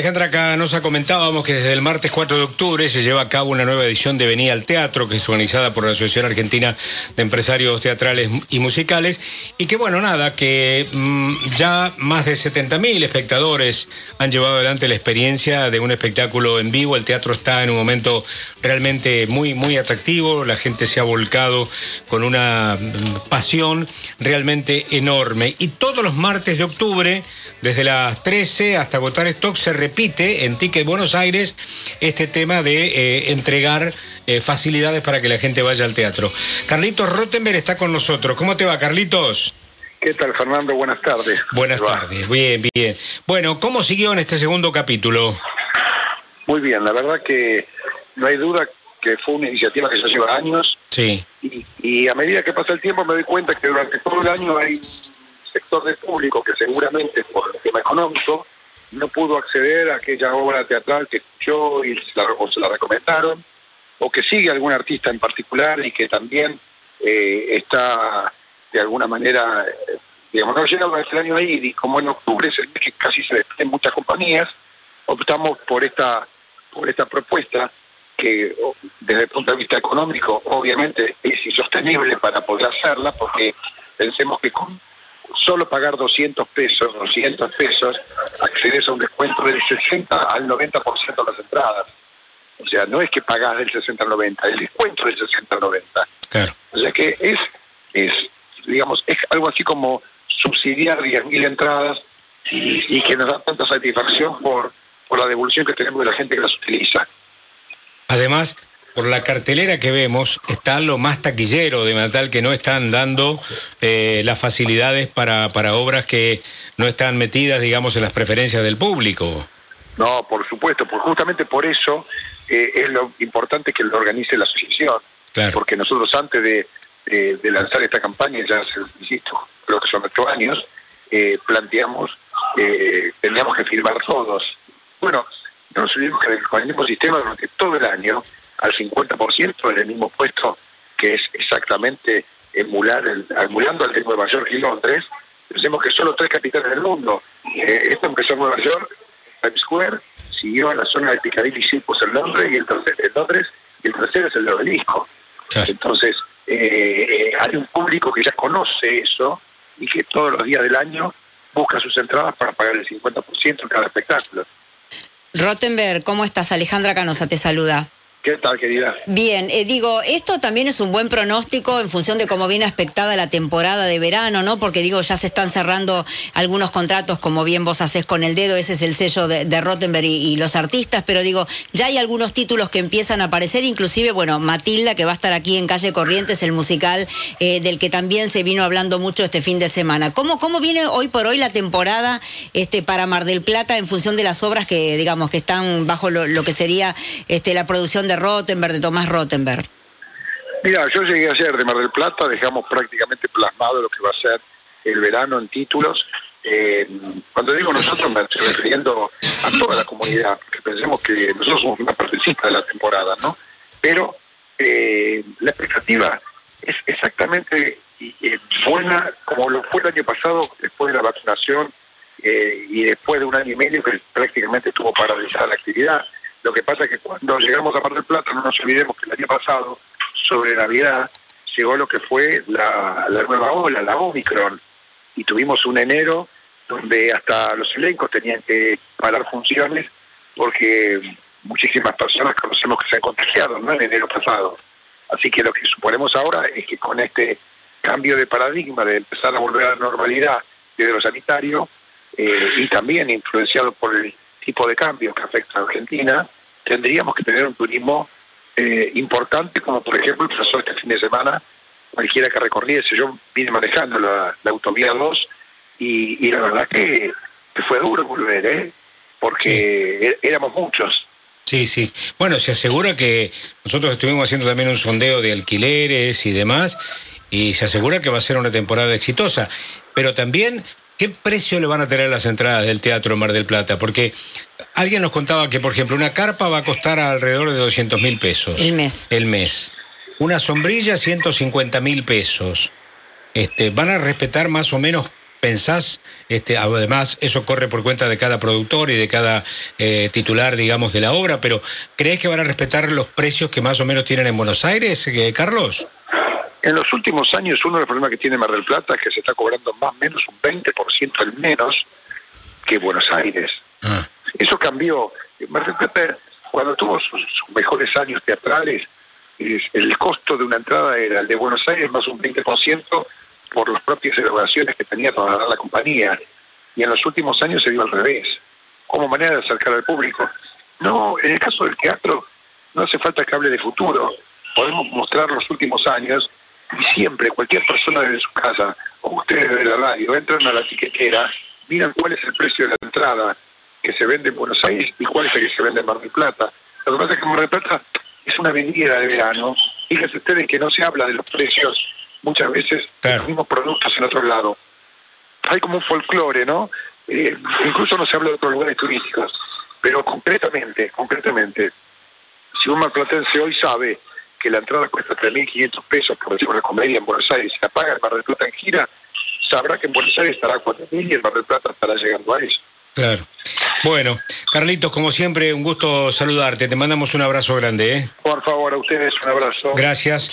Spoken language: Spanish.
Alejandra Canosa comentábamos que desde el martes 4 de octubre se lleva a cabo una nueva edición de Venía al Teatro, que es organizada por la Asociación Argentina de Empresarios Teatrales y Musicales, y que bueno, nada, que mm, ya más de 70.000 espectadores han llevado adelante la experiencia de un espectáculo en vivo. El teatro está en un momento realmente muy, muy atractivo, la gente se ha volcado con una mm, pasión realmente enorme. Y todos los martes de octubre desde las 13 hasta agotar stock se repite en Ticket Buenos Aires este tema de eh, entregar eh, facilidades para que la gente vaya al teatro. Carlitos Rottenberg está con nosotros. ¿Cómo te va, Carlitos? ¿Qué tal, Fernando? Buenas tardes. Buenas tardes, bien, bien. Bueno, ¿cómo siguió en este segundo capítulo? Muy bien, la verdad que no hay duda que fue una iniciativa que ya lleva años. Sí. Y, y a medida que pasa el tiempo me doy cuenta que durante todo el año hay sector del público que seguramente por el tema económico no pudo acceder a aquella obra teatral que escuchó y se la, o se la recomendaron, o que sigue algún artista en particular y que también eh, está de alguna manera, eh, digamos, no llega durante el año ahí, y como en octubre es el mes que casi se despiden muchas compañías, optamos por esta, por esta propuesta que desde el punto de vista económico obviamente es insostenible para poder hacerla, porque pensemos que con solo pagar 200 pesos, 200 pesos, accedes a un descuento del 60 al 90% de las entradas. O sea, no es que pagás del 60 al 90, el descuento del 60 al 90. Claro. O sea que es, es digamos, es algo así como subsidiar 10.000 entradas y, y, que nos da tanta satisfacción por, por la devolución que tenemos de la gente que las utiliza. Además, por la cartelera que vemos, está lo más taquillero de Natal que no están dando eh, las facilidades para, para obras que no están metidas, digamos, en las preferencias del público. No, por supuesto, pues justamente por eso eh, es lo importante que lo organice la asociación. Claro. Porque nosotros antes de, de, de, lanzar esta campaña, ya hace, insisto, creo que son ocho años, eh, planteamos que teníamos que firmar todos. Que con el mismo sistema durante todo el año al 50% en el mismo puesto que es exactamente emular el, emulando al de Nueva York y Londres, pensemos que solo tres capitales del mundo. Eh, esto empezó en Nueva York, Times Square, siguió a la zona de Piccadilly Circus en Londres y el tercero en Londres y el tercero es el de Obelisco. Claro. Entonces, eh, hay un público que ya conoce eso y que todos los días del año busca sus entradas para pagar el 50% en cada espectáculo. Rottenberg, ¿cómo estás? Alejandra Canosa te saluda. ¿Qué tal, querida? Bien, eh, digo, esto también es un buen pronóstico en función de cómo viene aspectada la temporada de verano, ¿no? Porque digo, ya se están cerrando algunos contratos, como bien vos hacés con el dedo, ese es el sello de, Rottenberg y, los artistas, pero digo, ya hay algunos títulos que empiezan a aparecer, inclusive, bueno, Matilda, que va a estar aquí en Calle Corrientes, el musical eh, del que también se vino hablando mucho este fin de semana. ¿Cómo, cómo viene hoy por hoy la temporada este, para Mar del Plata en función de las obras que, digamos, que están bajo lo, lo que sería este, la producción de Rottenberg, de Tomás Rottenberg? Mira, yo llegué ayer de Mar del Plata, dejamos prácticamente plasmado lo que va a ser el verano en títulos. Eh, cuando digo nosotros me estoy refiriendo a toda la comunidad, porque pensemos que nosotros somos una partecita de la temporada, ¿no? Pero eh, la expectativa es exactamente eh, buena como lo fue el año pasado, después de la vacunación eh, y después de un año y medio que prácticamente estuvo paralizada la actividad. Lo que pasa es que cuando llegamos a Mar del Plata, no nos olvidemos que el año pasado, sobre Navidad, llegó lo que fue la, nueva ola, la Omicron, y tuvimos un enero donde hasta los elencos tenían que parar funciones porque muchísimas personas conocemos que se han contagiado. En enero pasado. Así que lo que suponemos ahora es que con este cambio de paradigma de empezar a volver a la normalidad desde lo sanitario eh, y también influenciado por el tipo de cambio que afecta a Argentina, tendríamos que tener un turismo eh, importante, como por ejemplo pasó este fin de semana, cualquiera que recorriese. Yo vine manejando la, la autovía 2 y, y, la verdad que, que, fue duro volver, ¿eh? porque sí. éramos muchos. Sí, sí. Bueno, se asegura que nosotros estuvimos haciendo también un sondeo de alquileres y demás, y se asegura que va a ser una temporada exitosa. Pero también ¿Qué precio le van a tener las entradas del Teatro Mar del Plata? Porque alguien nos contaba que, por ejemplo, una carpa va a costar alrededor de 200 mil pesos. El mes. El mes. Una sombrilla, 150 mil pesos. Este, ¿Van a respetar más o menos pensás, este, además eso corre por cuenta de cada productor y de cada eh, titular, digamos, de la obra, pero ¿crees que van a respetar los precios que más o menos tienen en Buenos Aires, eh, Carlos? En los últimos años uno de los problemas que tiene Mar del Plata es que se está cobrando más o menos un 20% al menos que Buenos Aires. Ah. Eso cambió. Mar del Plata, cuando tuvo sus, mejores años teatrales, el costo de una entrada era el de Buenos Aires más un 20% por las propias erogaciones que tenía toda la compañía. Y en los últimos años se dio al revés, como manera de acercar al público. No, en el caso del teatro, no hace falta que hable de futuro. Podemos mostrar los últimos años y siempre, cualquier persona desde su casa, o ustedes de la radio, entran a la etiquetera, miran cuál es el precio de la entrada que se vende en Buenos Aires y cuál es el que se vende en Mar del Plata. Lo que pasa es que Mar del Plata es una avenida de verano. Fíjense ustedes que no se habla de los precios muchas veces de los mismos productos en otro lado. Hay como un folclore, ¿no? Eh, incluso no se habla de otros lugares turísticos. Pero concretamente, concretamente, si un marplatense hoy sabe que la entrada cuesta 3.500 pesos por decir una comedia en Buenos Aires y la paga el Mar del Plata en gira, sabrá que en Buenos Aires estará a 4.000 y el Mar del Plata estará llegando a eso. Claro. Bueno, Carlitos, como siempre, un gusto saludarte. Te mandamos un abrazo grande. ¿eh? Por favor, a ustedes un abrazo. Gracias.